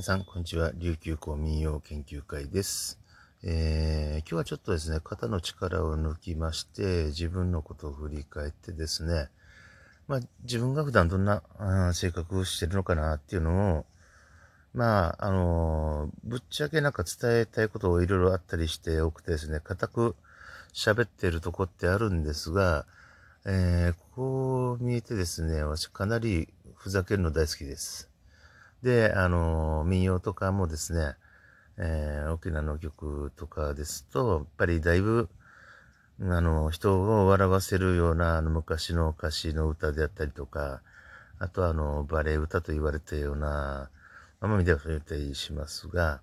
皆さん、こんにちは。琉球公民謡研究会です。えー、今日はちょっとですね、肩の力を抜きまして、自分のことを振り返ってですね、まあ、自分が普段どんな、性格をしてるのかなっていうのを、まあ、あのー、ぶっちゃけなんか伝えたいことをいろいろあったりして多くてですね、固く喋ってるとこってあるんですが、えー、こう見えてですね、私かなりふざけるの大好きです。で、あの、民謡とかもですね、えー、沖縄の曲とかですと、やっぱりだいぶ、あの、人を笑わせるような、あの、昔の歌詞の歌であったりとか、あとあの、バレエ歌と言われたような、ままみでは触れたりしますが、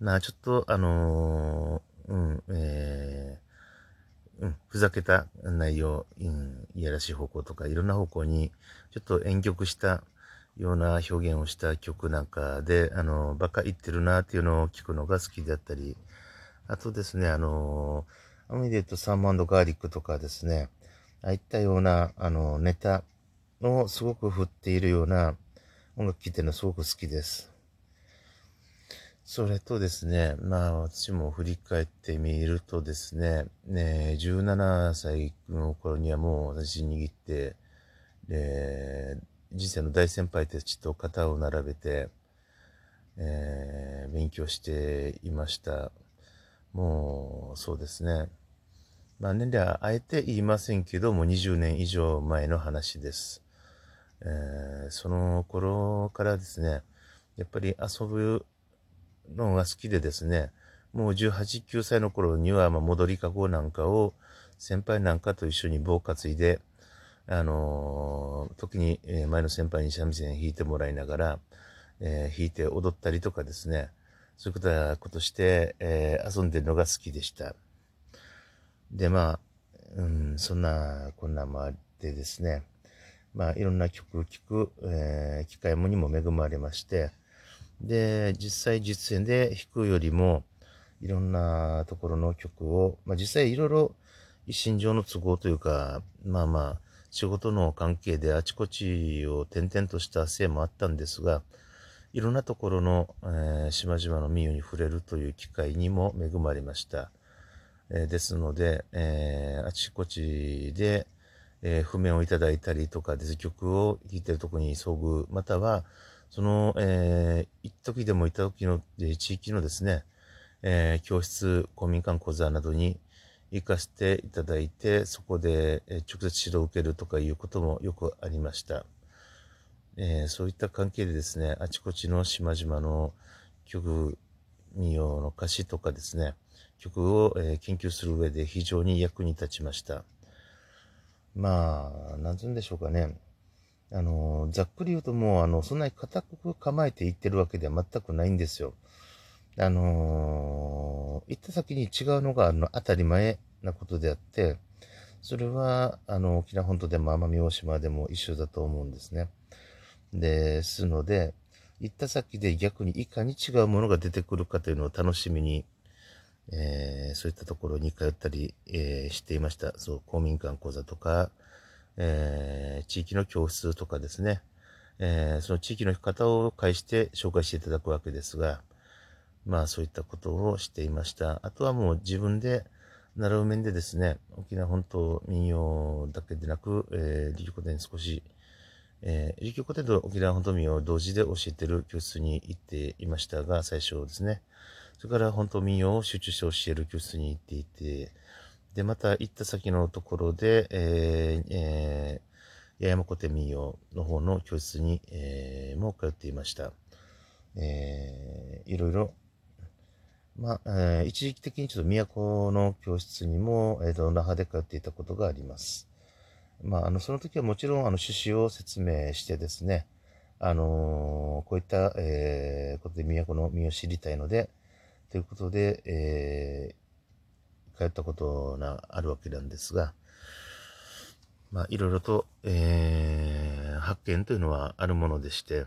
まあ、ちょっと、あのうん、えー、うん、ふざけた内容、うん、いやらしい方向とか、いろんな方向に、ちょっと婉曲したような表現をした曲なんかで、あの、バカ言ってるなっていうのを聞くのが好きだったり、あとですね、あの、アミで言うとサーモンガーリックとかですね、ああいったような、あの、ネタをすごく振っているような音楽聴いてるのすごく好きです。それとですね、まあ私も振り返ってみるとですね、ね17歳の頃にはもう私握って、人生の大先輩たちと肩を並べて、えー、勉強していました。もう、そうですね。まあ年齢はあえて言いませんけども、20年以上前の話です。えー、その頃からですね、やっぱり遊ぶのが好きでですね、もう18、9歳の頃には、ま戻りかごなんかを先輩なんかと一緒に棒担いで、あのー、時に、え前の先輩に三味線弾いてもらいながら、えー、弾いて踊ったりとかですね、そういうことはことして、えー、遊んでるのが好きでした。で、まあ、うん、そんな、こんなもあってですね、まあ、いろんな曲を聴く、えー、機会もにも恵まれまして、で、実際実演で弾くよりも、いろんなところの曲を、まあ実際いろいろ一身上の都合というか、まあまあ、仕事の関係であちこちを転々としたせいもあったんですが、いろんなところの、えー、島々の民謡に触れるという機会にも恵まれました。えー、ですので、えー、あちこちで、え譜面をいただいたりとか、で曲を弾いてるところに遭遇、または、その、えー、一時でもいた時の、え地域のですね、え教室、公民館講座などに、行かせていただいて、そこで直接指導を受けるとかいうこともよくありました。えー、そういった関係でですね、あちこちの島々の曲、民謡の歌詞とかですね、曲を、え、研究する上で非常に役に立ちました。まあ、なんつうんでしょうかね。あの、ざっくり言うともう、あの、そんなに固く構えていってるわけでは全くないんですよ。あのー、行った先に違うのがあの当たり前なことであって、それは、あの、沖縄本島でも奄美大島でも一緒だと思うんですね。ですので、行った先で逆にいかに違うものが出てくるかというのを楽しみに、えー、そういったところに通ったり、えー、していました。そう、公民館講座とか、えー、地域の教室とかですね、えその地域の方を介して紹介していただくわけですが、まあそういったことをしていました。あとはもう自分で習う面でですね、沖縄本島民謡だけでなく、えー、琉球古典少し、えー、琉球古典と沖縄本島民謡を同時で教えてる教室に行っていましたが、最初ですね。それから本島民謡を集中して教える教室に行っていて、で、また行った先のところで、えー、えー、八山古典民謡の方の教室に、えー、も通っていました。えー、いろいろまあ、えー、一時期的にちょっと都の教室にも、えっ、ー、と、那覇で通っていたことがあります。まあ、あの、その時はもちろん、あの、趣旨を説明してですね、あのー、こういった、えー、ことで都の身を知りたいので、ということで、えー、通ったことがあるわけなんですが、まあ、いろいろと、えー、発見というのはあるものでして、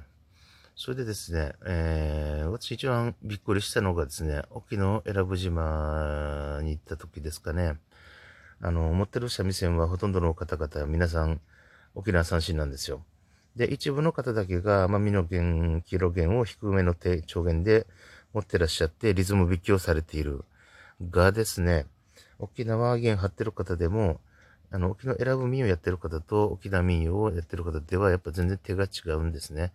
それでですね、えー、私一番びっくりしたのがですね、沖永良部島に行った時ですかね。あの、持ってる三味線はほとんどの方々、皆さん、沖縄三振なんですよ。で、一部の方だけが、まあ、ミノ弦、キロ弦を低めの低調弦で持ってらっしゃって、リズム引きをされている。がですね、沖縄弦張ってる方でも、あの、沖縄選ぶ民謡やってる方と沖縄民謡をやってる方では、やっぱ全然手が違うんですね。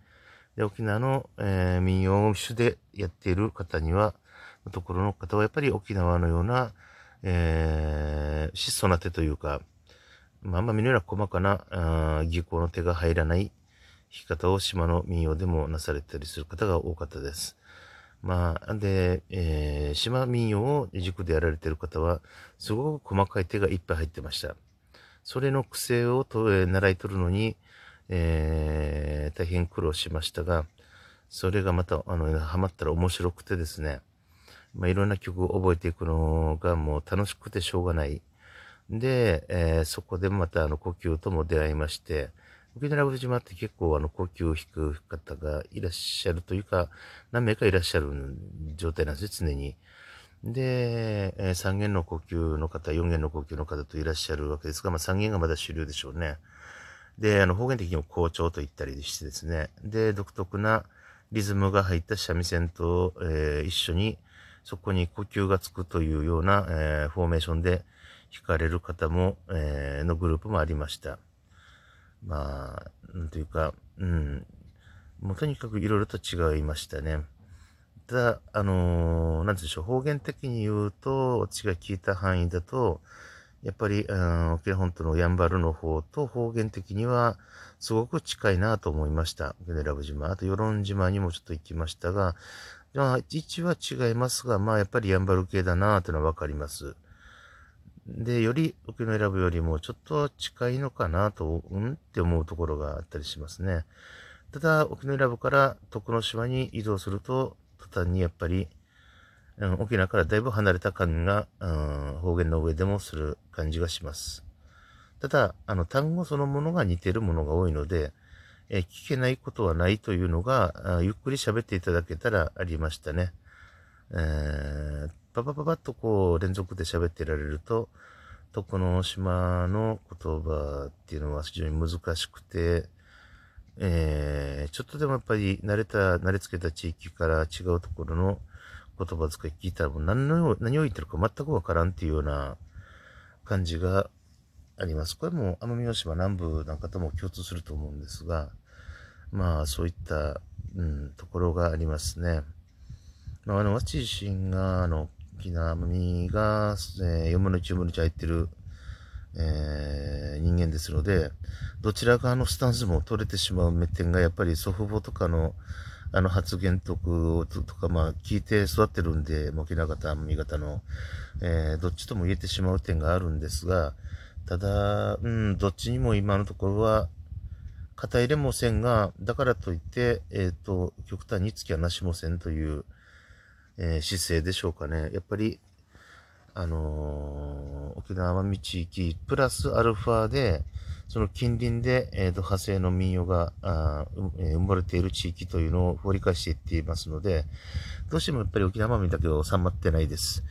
で、沖縄の、えー、民謡を主でやっている方には、のところの方はやっぱり沖縄のような、えー、質素な手というか、まあ、あんま見のような細かな、あ技巧の手が入らない弾き方を島の民謡でもなされたりする方が多かったです。まあ、で、えー、島民謡を軸でやられている方は、すごく細かい手がいっぱい入ってました。それの癖をと、えー、習い取るのに、えー、大変苦労しましたが、それがまた、あの、ハマったら面白くてですね、まあ、いろんな曲を覚えていくのがもう楽しくてしょうがない。で、えー、そこでまたあの呼吸とも出会いまして、沖縄ラ島って結構あの呼吸を引く方がいらっしゃるというか、何名かいらっしゃる状態なんですよ、常に。で、3弦の呼吸の方、4弦の呼吸の方といらっしゃるわけですが、まあ3弦がまだ主流でしょうね。で、あの方言的にも校長と言ったりしてですね。で、独特なリズムが入った三味線と、えー、一緒にそこに呼吸がつくというような、えー、フォーメーションで弾かれる方も、えー、のグループもありました。まあ、なんというか、うん。もうとにかくいろいろと違いましたね。ただ、あのー、なんでしょう、方言的に言うと、私が聞いた範囲だと、やっぱり、うん、沖縄本島のやんばるの方と方言的には、すごく近いなと思いました。沖縄ラブ島。あと、与論島にもちょっと行きましたが、まあ、位置は違いますが、まあ、やっぱりやんばる系だなというのはわかります。で、より沖縄選ぶよりもちょっと近いのかなと、うんって思うところがあったりしますね。ただ、沖縄選ぶから徳之島に移動すると、途端にやっぱり、沖縄からだいぶ離れた感が、うん、方言の上でもする感じがします。ただ、あの、単語そのものが似てるものが多いので、え聞けないことはないというのが、ゆっくり喋っていただけたらありましたね。えー、パパパパッとこう連続で喋ってられると、徳の島の言葉っていうのは非常に難しくて、えー、ちょっとでもやっぱり慣れた、慣れつけた地域から違うところの言葉遣い聞いたらもう何の、何を言ってるか全くわからんっていうような感じがあります。これも奄美大島南部なんかとも共通すると思うんですが、まあそういった、うん、ところがありますね。まあ、あの、私自身が、あの、沖縄奄美が、えー、4分の1、4分の1入ってる、えー、人間ですので、どちら側のスタンスも取れてしまう目点がやっぱり祖父母とかのあの発言とか、まあ聞いて育ってるんで、沖縄方、奄美方の、えー、どっちとも言えてしまう点があるんですが、ただ、うん、どっちにも今のところは、肩入れもせんが、だからといって、えっ、ー、と、極端に突き放しもせんという、えー、姿勢でしょうかね。やっぱり、あのー、沖縄奄美地域、プラスアルファで、その近隣で、えっ、と、派生の民謡があ、え生まれている地域というのを掘り返していっていますので、どうしてもやっぱり沖縄奄美だけは収まってないです。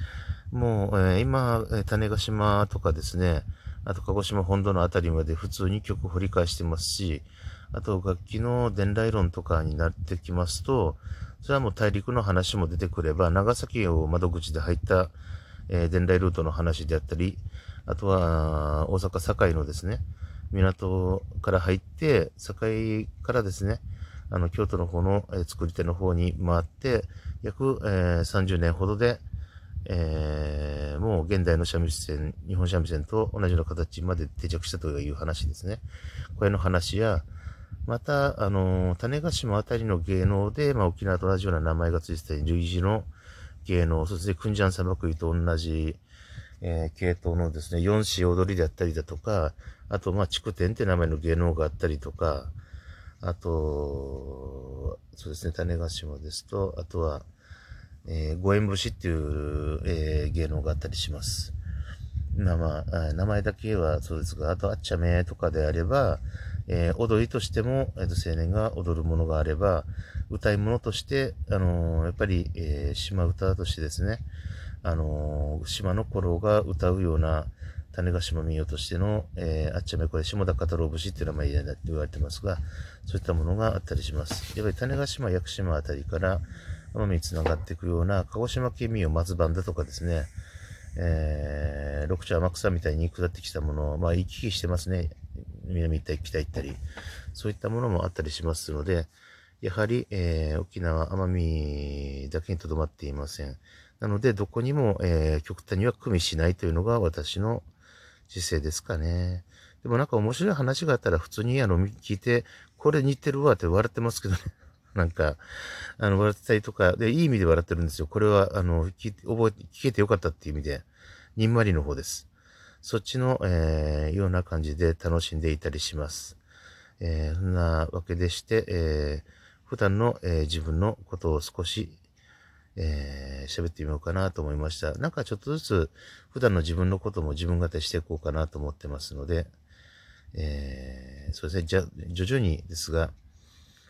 もう、え今、種子島とかですね、あと鹿児島本土のあたりまで普通に曲掘り返してますし、あと楽器の伝来論とかになってきますと、それはもう大陸の話も出てくれば、長崎を窓口で入った、えー、伝来ルートの話であったり、あとは大阪堺のですね、港から入って、堺からですね、あの、京都の方の、えー、作り手の方に回って、約、えー、30年ほどで、えー、もう現代の三味線、日本三味線と同じような形まで定着したという話ですね。これの話や、また、あの、種子島あたりの芸能で、まあ、沖縄と同じような名前が付いてた類似の芸能、そしてクンジャン砂漠と同じ、えー、系統のですね、四子踊りであったりだとか、あと、まあ、筑天って名前の芸能があったりとか、あと、そうですね、種子島ですと、あとは、えー、五円節っていう、えー、芸能があったりします。まあまあ、名前だけはそうですが、あと、あっちゃめとかであれば、えー、踊りとしても、えー、と青年が踊るものがあれば、歌い物として、あのー、やっぱり、え、島歌としてですね、あのー、島の頃が歌うような、種子島民謡としての、えー、あっちゃめこれ下田語ろう節っていう名前で言われてますが、そういったものがあったりします。やっぱり種子島、屋久島あたりから奄美に繋がっていくような、鹿児島県民謡松番だとかですね、えー、六丁天草みたいに下ってきたものを、まあ、行き来してますね。南行ったり北行ったり、そういったものもあったりしますので、やはり、えー、沖縄、奄美だけにとどまっていません。なので、どこにも、えー、極端には組みしないというのが私の姿勢ですかね。でもなんか面白い話があったら普通にあの聞いて、これ似てるわって笑ってますけどね。なんか、あの、笑ってたりとか、で、いい意味で笑ってるんですよ。これは、あの、聞覚え、聞けてよかったっていう意味で、にんまりの方です。そっちの、えー、ような感じで楽しんでいたりします。えー、そんなわけでして、えー、普段の、え、自分のことを少し、えー、喋ってみようかなと思いました。なんかちょっとずつ、普段の自分のことも自分語りしていこうかなと思ってますので、え、そうですね、じゃ、徐々にですが、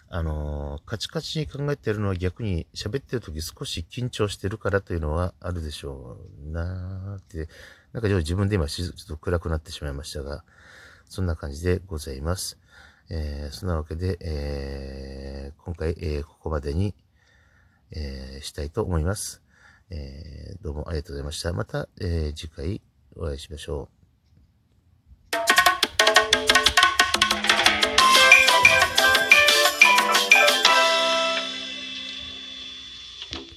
あの、カチカチに考えてるのは逆に喋ってる時少し緊張してるからというのはあるでしょうなーって、なんか自分で今ちょっと暗くなってしまいましたが、そんな感じでございます。えー、そんなわけで、えー、今回、えー、ここまでに、え、したいと思います。え、どうもありがとうございました。また、え、次回お会いしましょう。